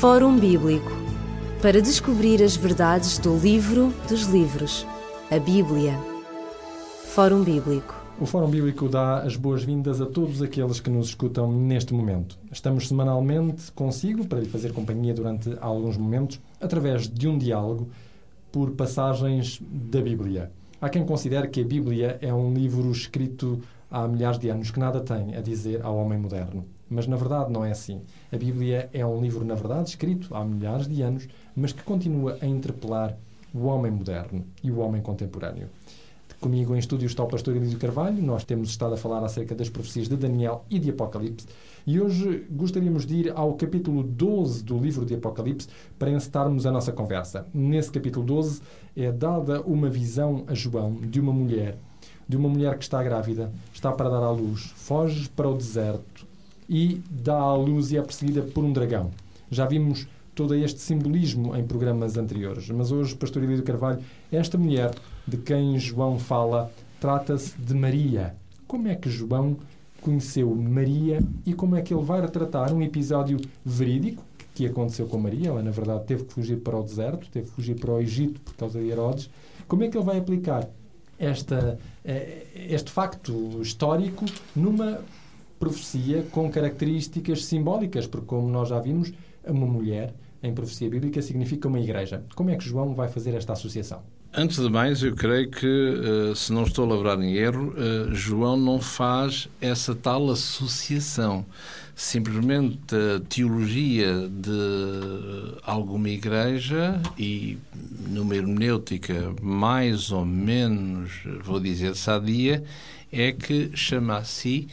Fórum Bíblico para descobrir as verdades do livro dos livros, a Bíblia. Fórum Bíblico. O Fórum Bíblico dá as boas-vindas a todos aqueles que nos escutam neste momento. Estamos semanalmente consigo para lhe fazer companhia durante alguns momentos através de um diálogo por passagens da Bíblia. Há quem considere que a Bíblia é um livro escrito há milhares de anos que nada tem a dizer ao homem moderno. Mas na verdade não é assim. A Bíblia é um livro, na verdade, escrito há milhares de anos, mas que continua a interpelar o homem moderno e o homem contemporâneo. Comigo em estúdio está o pastor Elísio Carvalho. Nós temos estado a falar acerca das profecias de Daniel e de Apocalipse. E hoje gostaríamos de ir ao capítulo 12 do livro de Apocalipse para encetarmos a nossa conversa. Nesse capítulo 12 é dada uma visão a João de uma mulher, de uma mulher que está grávida, está para dar à luz, foge para o deserto e dá à luz e é perseguida por um dragão. Já vimos todo este simbolismo em programas anteriores, mas hoje, pastor Elísio Carvalho, esta mulher de quem João fala trata-se de Maria. Como é que João conheceu Maria e como é que ele vai retratar um episódio verídico que aconteceu com Maria. Ela, na verdade, teve que fugir para o deserto, teve que fugir para o Egito por causa de Herodes. Como é que ele vai aplicar esta, eh, este facto histórico numa profecia com características simbólicas? Porque, como nós já vimos, uma mulher em profecia bíblica significa uma igreja. Como é que João vai fazer esta associação? Antes de mais, eu creio que, eh, se não estou a lavrar em erro, eh, João não faz essa tal associação. Simplesmente a teologia de alguma igreja e numa hermenêutica mais ou menos, vou dizer, sadia, é que chama a si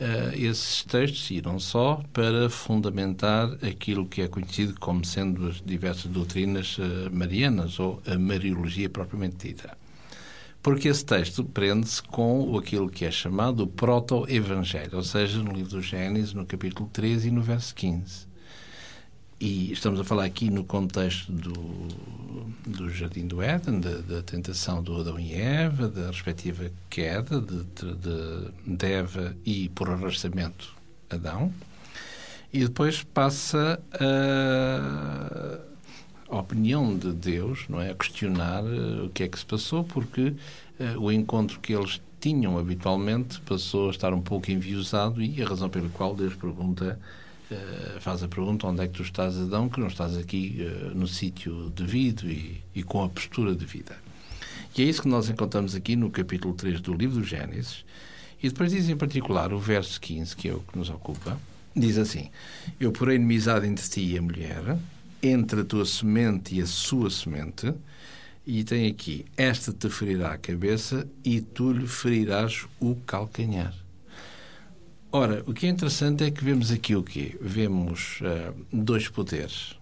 uh, esses textos, e não só, para fundamentar aquilo que é conhecido como sendo as diversas doutrinas uh, marianas, ou a Mariologia propriamente dita. Porque esse texto prende-se com aquilo que é chamado o proto-evangelho, ou seja, no livro do Gênesis, no capítulo 13 e no verso 15. E estamos a falar aqui no contexto do, do Jardim do Éden, da, da tentação do Adão e Eva, da respectiva queda de, de, de Eva e, por arrastamento, Adão. E depois passa a, a opinião de Deus, não é? A questionar uh, o que é que se passou, porque uh, o encontro que eles tinham habitualmente passou a estar um pouco enviosado e a razão pela qual Deus pergunta Uh, faz a pergunta onde é que tu estás, Adão, que não estás aqui uh, no sítio devido e, e, com a postura devida. E é isso que nós encontramos aqui no capítulo 3 do livro do Gênesis. E depois diz em particular o verso 15, que é o que nos ocupa, diz assim: Eu porei inimizade entre ti e a mulher, entre a tua semente e a sua semente, e tem aqui: Esta te ferirá a cabeça e tu lhe ferirás o calcanhar. Ora, o que é interessante é que vemos aqui o quê? Vemos uh, dois poderes.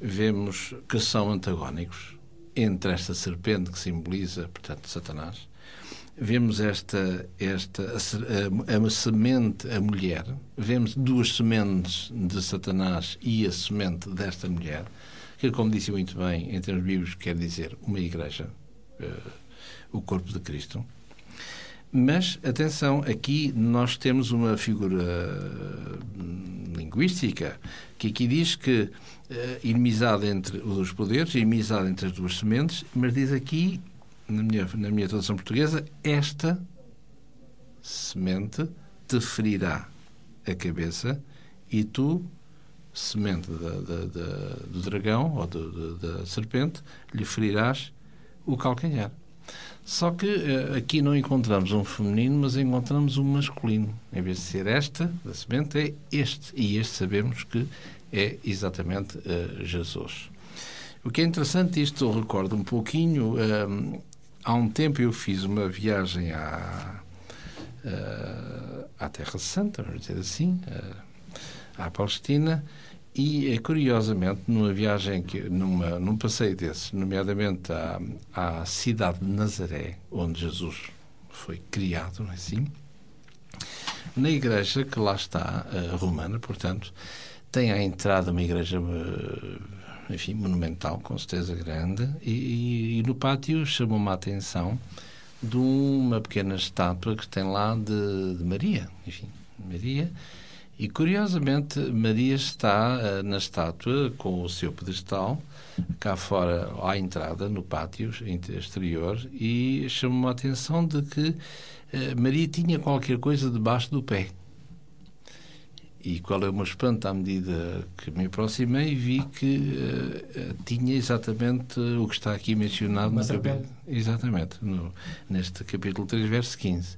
Vemos que são antagónicos entre esta serpente que simboliza, portanto, Satanás. Vemos esta, esta a, a, a semente, a mulher. Vemos duas sementes de Satanás e a semente desta mulher, que, como disse muito bem, em termos bíblicos, quer dizer uma igreja, uh, o corpo de Cristo. Mas, atenção, aqui nós temos uma figura hum, linguística que aqui diz que uh, entre os dois poderes, inimizade entre as duas sementes, mas diz aqui, na minha, na minha tradução portuguesa, esta semente te ferirá a cabeça e tu, semente da, da, da, do dragão ou da serpente, lhe ferirás o calcanhar. Só que uh, aqui não encontramos um feminino, mas encontramos um masculino. Em vez de ser esta, da semente, é este. E este sabemos que é exatamente uh, Jesus. O que é interessante, isto eu recordo um pouquinho. Uh, há um tempo eu fiz uma viagem à, à Terra Santa, vamos dizer assim, à Palestina, e, eh, curiosamente, numa viagem, que, numa, num passeio desses, nomeadamente à, à cidade de Nazaré, onde Jesus foi criado, não é assim? Na igreja que lá está, a romana, portanto, tem à entrada uma igreja, eh, enfim, monumental, com certeza grande, e, e no pátio chamou-me a atenção de uma pequena estátua que tem lá de, de Maria, enfim, Maria, E curiosamente, Maria está uh, na estátua com o seu pedestal, cá fora à entrada, no pátio exterior, e chamou a atenção de que uh, Maria tinha qualquer coisa debaixo do pé. E qual é o meu espanto à medida que me aproximei, vi que uh, tinha exatamente o que está aqui mencionado Uma no capítulo. Exatamente, no, neste capítulo 3, verso 15.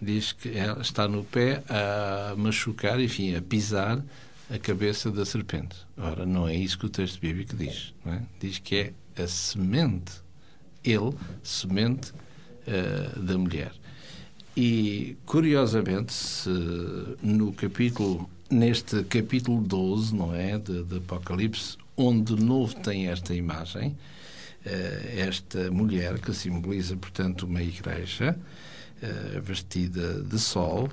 Diz que ela está no pé a machucar, enfim, a pisar a cabeça da serpente. Ora, não é isso que o texto bíblico diz. É? Diz que é a semente, ele, semente uh, da mulher. E, curiosamente, se no capítulo, neste capítulo 12, não é, de, de Apocalipse, onde de novo tem esta imagem, uh, esta mulher que simboliza, portanto, uma igreja, Uh, vestida de sol,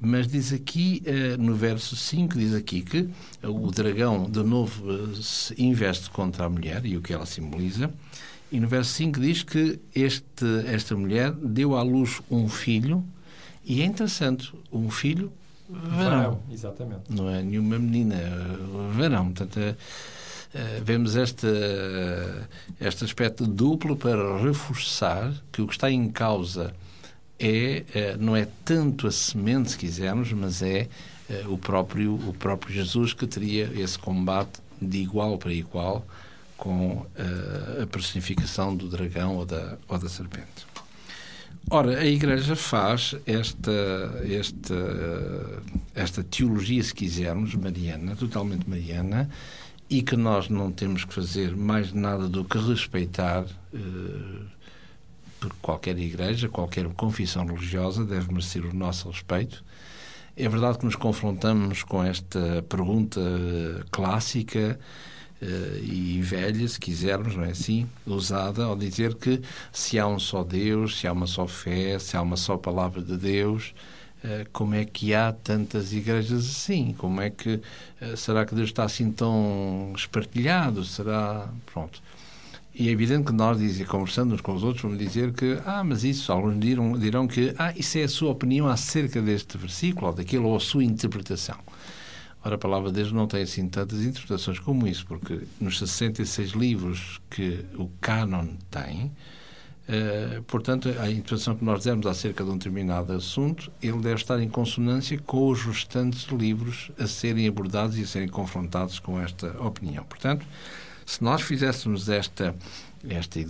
mas diz aqui, uh, no verso 5, diz aqui que o dragão de novo uh, se investe contra a mulher e o que ela simboliza, e no verso 5 diz que este, esta mulher deu à luz um filho, e é interessante, um filho varão. exatamente. Não é nenhuma menina, varão. Portanto, vemos este, este aspecto duplo para reforçar que o que está em causa é, não é tanto a semente, se quisermos, mas é o próprio, o próprio Jesus que teria esse combate de igual para igual com a personificação do dragão ou da, ou da serpente. Ora, a Igreja faz esta, esta, esta teologia, se quisermos, mariana, totalmente mariana, e que nós não temos que fazer mais nada do que respeitar eh, por qualquer igreja, qualquer confissão religiosa deve merecer o nosso respeito. É verdade que nos confrontamos com esta pergunta clássica uh, e velha, se quisermos, não é assim, usada ao dizer que se há um só Deus, se há uma só fé, se há uma só palavra de Deus, uh, como é que há tantas igrejas assim? Como é que será que Deus está assim tão espartilhado? Será pronto? E é evidente que nós, conversando uns com os outros, vamos dizer que, ah, mas isso, alguns dirão, dirão que, ah, isso é a sua opinião acerca deste versículo, ou daquilo, ou a sua interpretação. Ora, a palavra de Deus não tem assim tantas interpretações como isso, porque nos 66 livros que o cânon tem, uh, portanto, a interpretação que nós demos acerca de um determinado assunto, ele deve estar em consonância com os restantes livros a serem abordados e a serem confrontados com esta opinião. Portanto, se nós fizéssemos esta, esta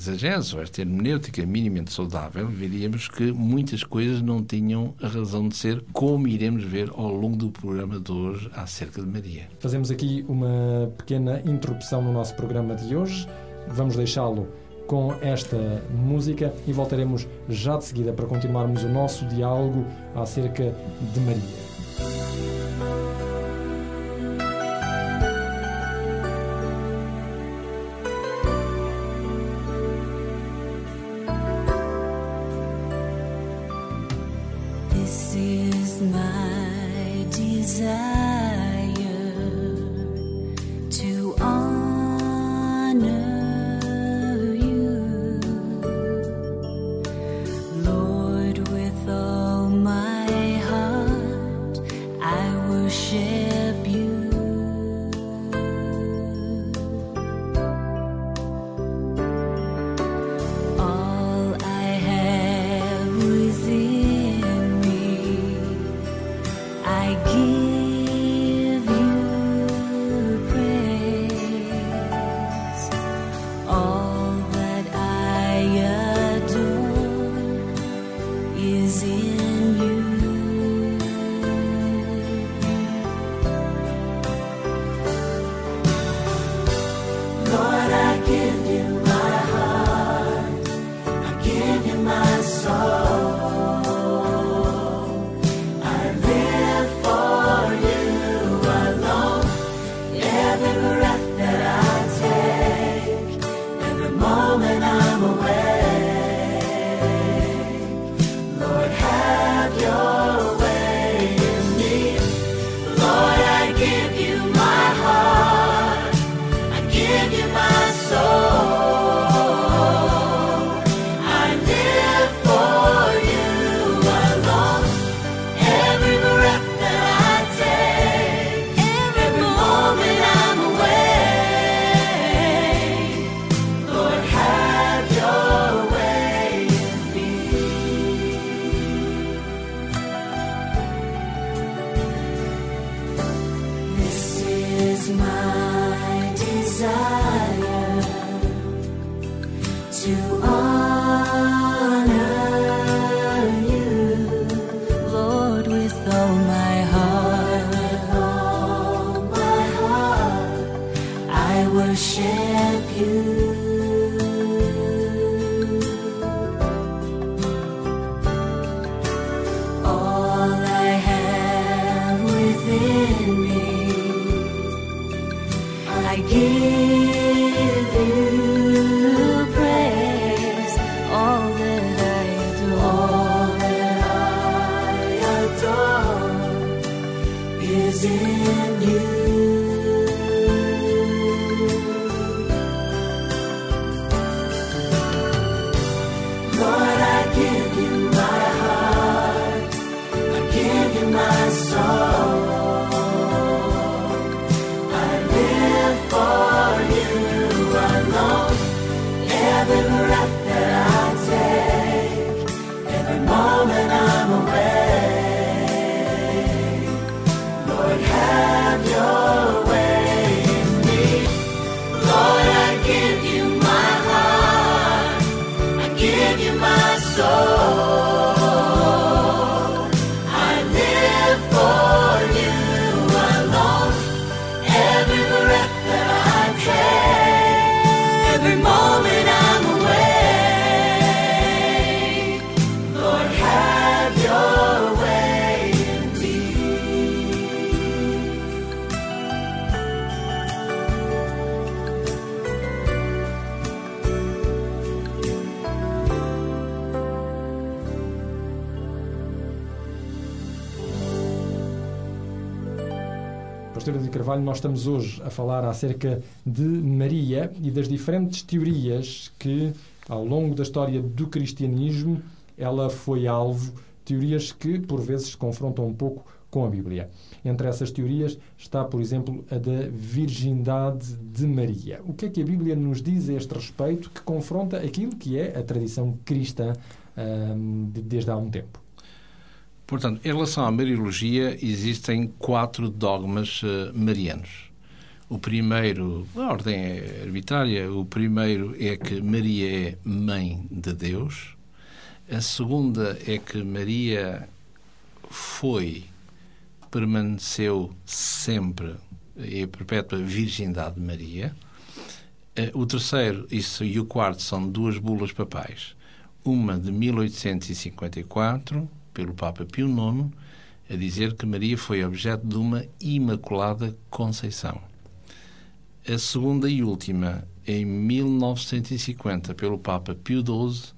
ou esta hermenêutica minimamente saudável, veríamos que muitas coisas não tinham a razão de ser, como iremos ver ao longo do programa de hoje acerca de Maria. Fazemos aqui uma pequena interrupção no nosso programa de hoje. Vamos deixá-lo com esta música e voltaremos já de seguida para continuarmos o nosso diálogo acerca de Maria. Pastora de Carvalho, nós estamos hoje a falar acerca de Maria e das diferentes teorias que, ao longo da história do cristianismo, ela foi alvo, teorias que, por vezes, se confrontam um pouco com a Bíblia. Entre essas teorias está, por exemplo, a da virgindade de Maria. O que é que a Bíblia nos diz a este respeito que confronta aquilo que é a tradição cristã hum, de- desde há um tempo? Portanto, em relação à Mariologia, existem quatro dogmas eh, marianos. O primeiro, a ordem é arbitrária, o primeiro é que Maria é mãe de Deus. A segunda é que Maria foi, permaneceu sempre e a perpétua virgindade de Maria. Eh, O terceiro isso, e o quarto são duas bulas papais. Uma de 1854, pelo Papa Pio IX, a dizer que Maria foi objeto de uma Imaculada Conceição. A segunda e última, em 1950, pelo Papa Pio XII,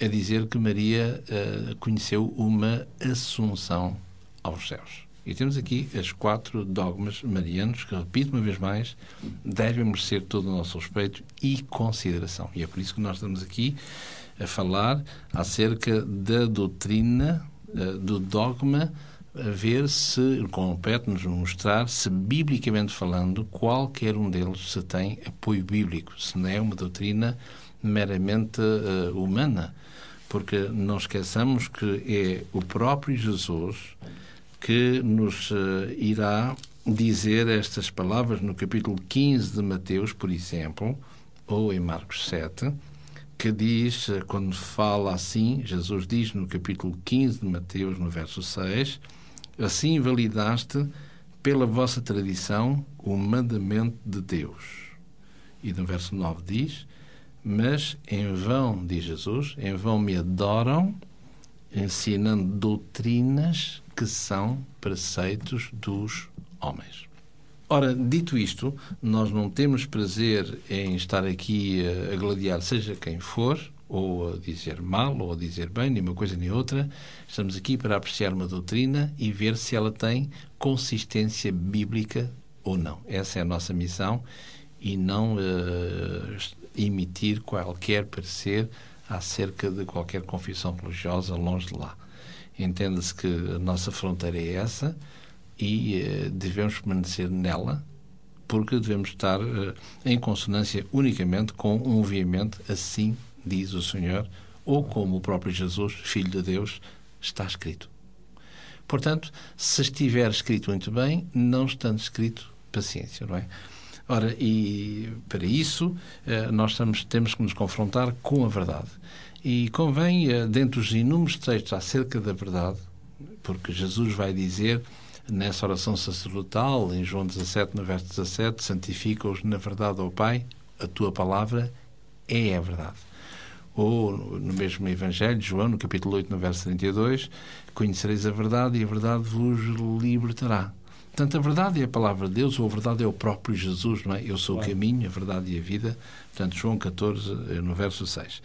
a dizer que Maria eh, conheceu uma Assunção aos céus. E temos aqui as quatro dogmas marianos que, repito uma vez mais, devem merecer todo o nosso respeito e consideração. E é por isso que nós estamos aqui a falar acerca da doutrina, eh, do dogma, a ver se, compete-nos mostrar se, biblicamente falando, qualquer um deles se tem apoio bíblico, se não é uma doutrina meramente eh, humana. Porque não esqueçamos que é o próprio Jesus que nos eh, irá dizer estas palavras no capítulo 15 de Mateus, por exemplo, ou em Marcos 7, que diz, eh, quando fala assim, Jesus diz no capítulo 15 de Mateus, no verso 6, assim validaste pela vossa tradição o mandamento de Deus. E no verso 9 diz, mas em vão, diz Jesus, em vão me adoram, ensinando doutrinas que são preceitos dos homens. Ora, dito isto, nós não temos prazer em estar aqui a, gladiar seja quem for, ou a dizer mal, ou a dizer bem, nem uma coisa nem outra. Estamos aqui para apreciar uma doutrina e ver se ela tem consistência bíblica ou não. Essa é a nossa missão e não eh, emitir qualquer parecer acerca de qualquer confissão religiosa longe de lá. Entenda-se que a nossa fronteira é essa e eh, devemos permanecer nela porque devemos estar eh, em consonância unicamente com um veemente assim diz o Senhor ou como o próprio Jesus, Filho de Deus, está escrito. Portanto, se estiver escrito muito bem, não estando escrito, paciência, não é? Ora, e para isso eh, nós estamos, temos que nos confrontar com a verdade. E convém, dentre os inúmeros textos acerca da verdade, porque Jesus vai dizer nessa oração sacerdotal, em João 17, no verso 17, santifica-os na verdade, ó Pai, a tua palavra é a verdade. Ou no mesmo Evangelho, João, no capítulo 8, no verso 32, conhecereis a verdade e a verdade vos libertará. Portanto, a verdade é a palavra de Deus, ou a verdade é o próprio Jesus, não é? Eu sou o caminho, a verdade e a vida. Portanto, João 14, eh, no verso 6.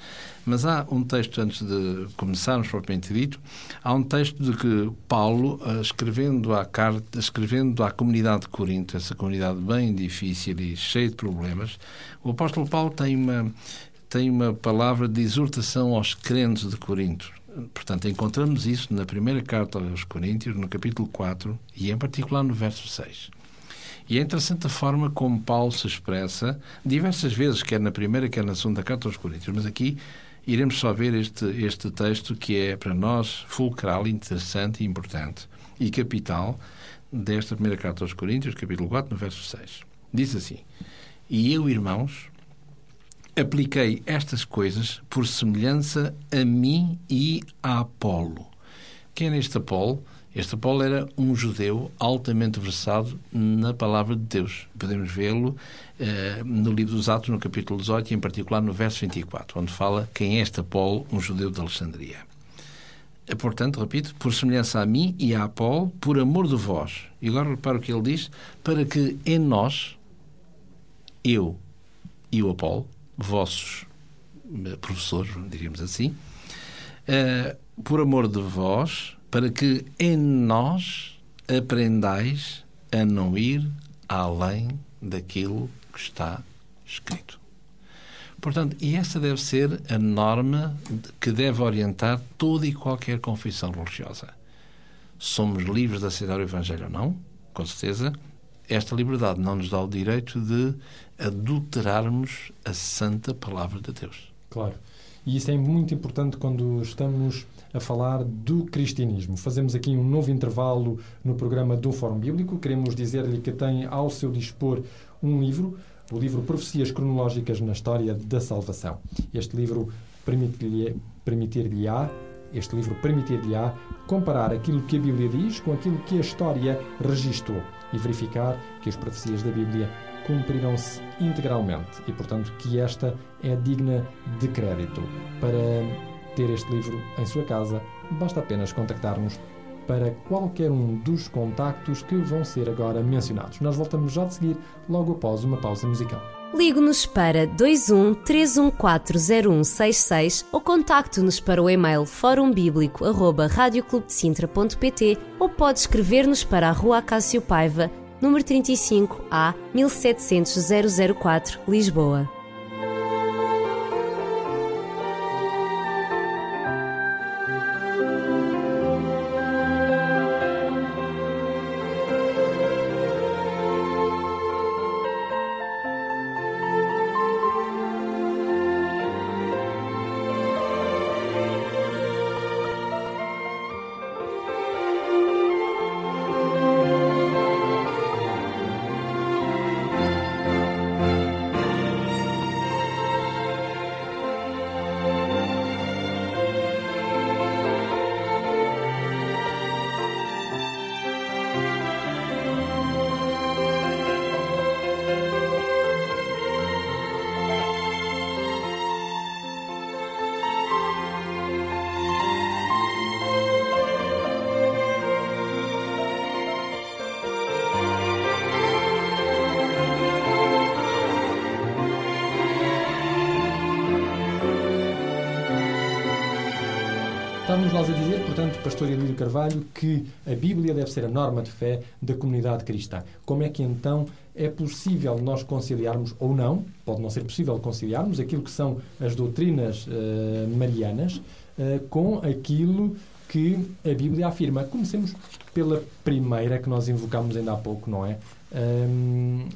Mas há um texto, antes de começarmos propriamente dito, há um texto de que Paulo, eh, escrevendo à, carta, escrevendo à comunidade de Corinto, essa comunidade bem difícil e cheia de problemas, o apóstolo Paulo tem uma, tem uma palavra de exortação aos crentes de Corinto. Portanto, encontramos isso na primeira carta aos Coríntios, no capítulo 4, e em particular no verso 6. E é interessante a forma como Paulo se expressa, diversas vezes, quer na primeira, quer na segunda carta aos Coríntios, mas aqui iremos só ver este, este texto que é, para nós, fulcral, interessante e importante, e capital, desta primeira carta aos Coríntios, capítulo 4, no verso 6. Diz assim: E eu, irmãos, apliquei estas coisas por semelhança a mim e a Apolo. Quem era este Apolo? Este Apolo era um judeu altamente versado na palavra de Deus. Podemos vê-lo eh, no livro dos Atos, no capítulo 18, e em particular no verso 24, onde fala quem é este Apolo, um judeu de Alexandria. Eh, Portanto, repito, por semelhança a mim e a Apolo, por amor de vós. E agora repara o que ele diz, para que em nós, eu e o Apolo, vossos eh, professores, diríamos assim, eh, por amor de vós, para que em nós aprendais a não ir além daquilo que está escrito. Portanto, e essa deve ser a norma que deve orientar toda e qualquer confissão religiosa. Somos livres de aceitar o Evangelho ou não? Com certeza. Esta liberdade não nos dá o direito de adulterarmos a santa palavra de Deus. Claro. E isso é muito importante quando estamos a falar do cristianismo. Fazemos aqui um novo intervalo no programa do Fórum Bíblico. Queremos dizer-lhe que tem ao seu dispor um livro, o livro Profecias Cronológicas na História da Salvação. Este livro permitir-lhe-á permitir este livro permitir-lhe-á comparar aquilo que a Bíblia diz com aquilo que a história registou e verificar que as profecias da Bíblia cumprirão-se integralmente e, portanto, que esta é digna de crédito. Para ter este livro em sua casa, basta apenas contactar-nos para qualquer um dos contactos que vão ser agora mencionados. Nós voltamos já de seguir, logo após uma pausa musical. Ligue-nos para 21 3140166 ou contacte-nos para o e-mail forumbíblico.radioclubdecintra.pt ou pode escrever-nos para a Rua Acácio Paiva, número 35 A 1700 004, Lisboa. Estávamos nós a dizer, portanto, Pastor Elídio Carvalho, que a Bíblia deve ser a norma de fé da comunidade cristã. Como é que então é possível nós conciliarmos, ou não, pode não ser possível conciliarmos, aquilo que são as doutrinas eh, marianas eh, com aquilo que a Bíblia afirma? Comecemos pela primeira que nós invocámos ainda há pouco, não é?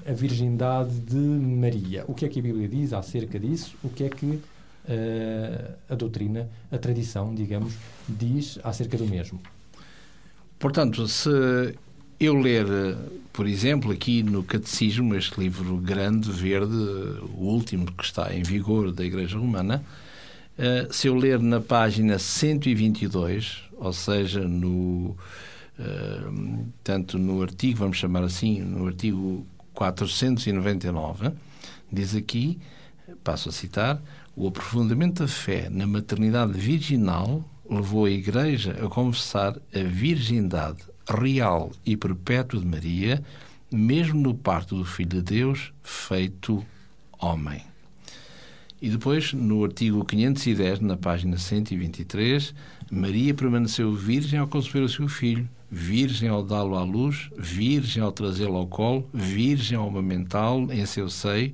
A virgindade de Maria. O que é que a Bíblia diz acerca disso? O que é que a doutrina, a tradição, digamos, diz acerca do mesmo? Portanto, se eu ler, eh, por exemplo, aqui no Catecismo, este livro grande, verde, o último que está em vigor da Igreja Romana, eh, se eu ler na página 122, ou seja, no, eh, tanto no artigo, vamos chamar assim, no artigo 499, diz aqui, passo a citar, o aprofundamento da fé na maternidade virginal levou a Igreja a confessar a virgindade real e perpétua de Maria, mesmo no parto do Filho de Deus, feito homem. E depois, no artigo 510, na página 123, Maria permaneceu virgem ao conceber o seu filho, virgem ao dá-lo à luz, virgem ao trazê-lo ao colo, virgem ao amamentá-lo em seu seio,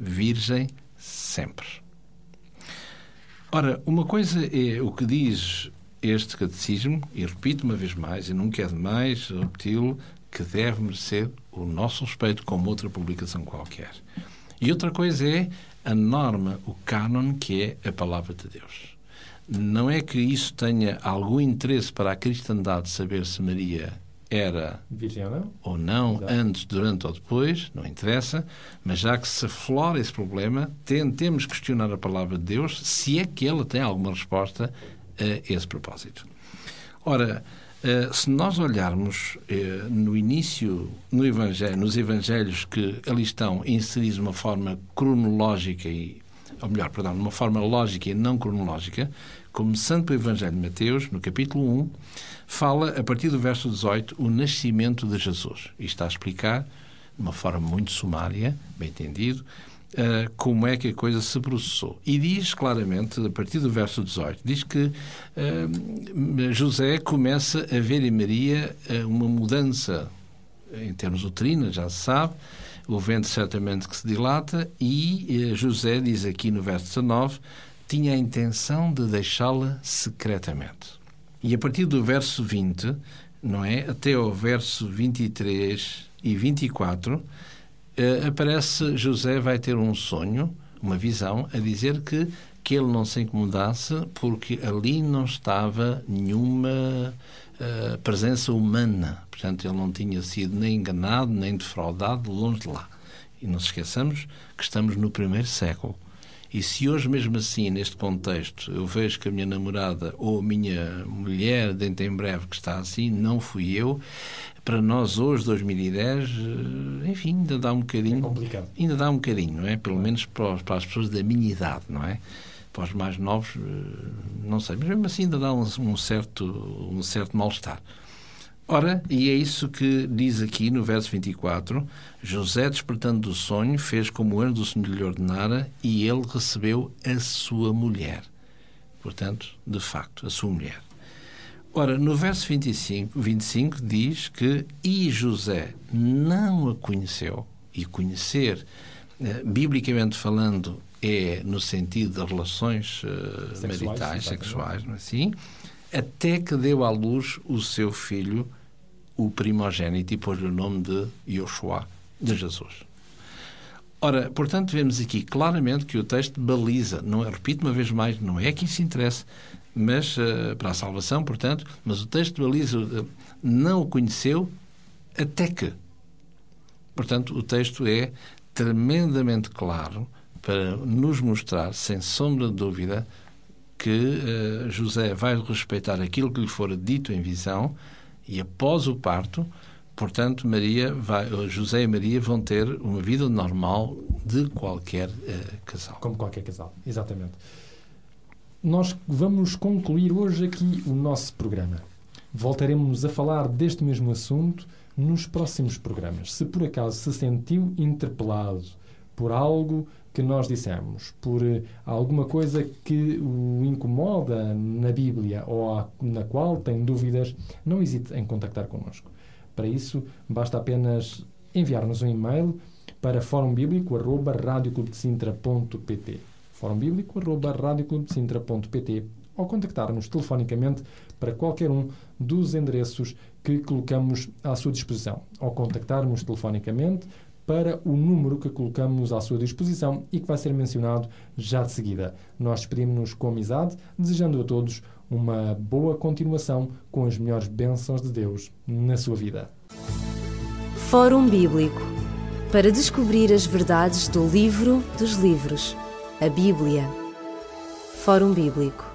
virgem sempre. Ora, uma coisa é o que diz este catecismo, e repito uma vez mais, e nunca é demais repeti-lo, que deve merecer o nosso respeito como outra publicação qualquer. E outra coisa é a norma, o cânon, que é a palavra de Deus. Não é que isso tenha algum interesse para a cristandade saber se Maria era Virgem ou não? ou não, Exato. antes, durante ou depois, não interessa, mas já que se aflora esse problema, tentemos questionar a palavra de Deus se é que ela tem alguma resposta a esse propósito. Ora, eh, se nós olharmos eh, no início, no evangelho, nos evangelhos que ali estão inseridos de uma forma cronológica e ou melhor, perdão, de uma forma lógica e não cronológica, começando pelo Evangelho de Mateus, no capítulo 1, fala, a partir do verso 18, o nascimento de Jesus. E está a explicar, de uma forma muito sumária, bem entendido, uh, como é que a coisa se processou. E diz claramente, a partir do verso 18, diz que uh, José começa a ver em Maria uh, uma mudança em termos uterinos, já se sabe, o ventre certamente que se dilata, e eh, José diz aqui no verso 19, tinha a intenção de deixá-la secretamente. E a partir do verso 20, não é? Até ao verso 23 e 24, eh, aparece José vai ter um sonho, uma visão, a dizer que, que ele não se incomodasse porque ali não estava nenhuma uh, presença humana. Portanto, ele não tinha sido nem enganado, nem defraudado, longe de lá. E não se esqueçamos que estamos no primeiro século. E se hoje, mesmo assim, neste contexto, eu vejo que a minha namorada ou a minha mulher, dentro em breve, que está assim, não fui eu, para nós hoje, 2010, eh, enfim, ainda dá um bocadinho. É complicado. Ainda dá um bocadinho, não é? Pelo menos para, para as pessoas da minha idade, não é? Para os mais novos, eh, não sei, mas mesmo assim ainda dá um, certo, um certo mal-estar. Ora, e é isso que diz aqui no verso 24: José, despertando do sonho, fez como o anjo do Senhor lhe ordenara e ele recebeu a sua mulher. Portanto, de facto, a sua mulher. Ora, no verso 25, 25 diz que e José não a conheceu, e conhecer, eh, biblicamente falando, é no sentido de relações eh, Sexuais, maritais, sexuais, não é assim? Até que deu à luz o seu filho, o primogênito, e pôs-lhe o nome de Yoshua, de Jesus. Ora, portanto, vemos aqui claramente que o texto baliza, não é, repito uma vez mais, não é que isso interessa, mas eh, para a salvação, portanto, mas o texto baliza, eh, não o conheceu até que. Portanto, o texto é tremendamente claro para nos mostrar, sem sombra de dúvida, que eh, José vai respeitar aquilo que lhe fora dito em visão e após o parto, portanto, Maria vai, José e Maria vão ter uma vida normal de qualquer eh, casal. Como qualquer casal, exatamente. Nós vamos concluir hoje aqui o nosso programa. Voltaremos a falar deste mesmo assunto nos próximos programas. Se por acaso se sentiu interpelado por algo que nós dissemos, por eh, alguma coisa que o incomoda na Bíblia ou na qual tem dúvidas, não hesite em contactar connosco. Para isso, basta apenas enviar-nos um e-mail para fórumbíblico.radioclubdecintra.pt fórumbíblico.radioclubdecintra.pt ou contactar-nos telefonicamente para qualquer um dos endereços que colocamos à sua disposição. Ou contactar-nos telefonicamente para o número que colocamos à sua disposição e que vai ser mencionado já de seguida. Nós despedimos-nos com amizade, desejando a todos uma boa continuação com as melhores bênçãos de Deus na sua vida. Fórum Bíblico para descobrir as verdades do livro dos livros, a Bíblia. Fórum Bíblico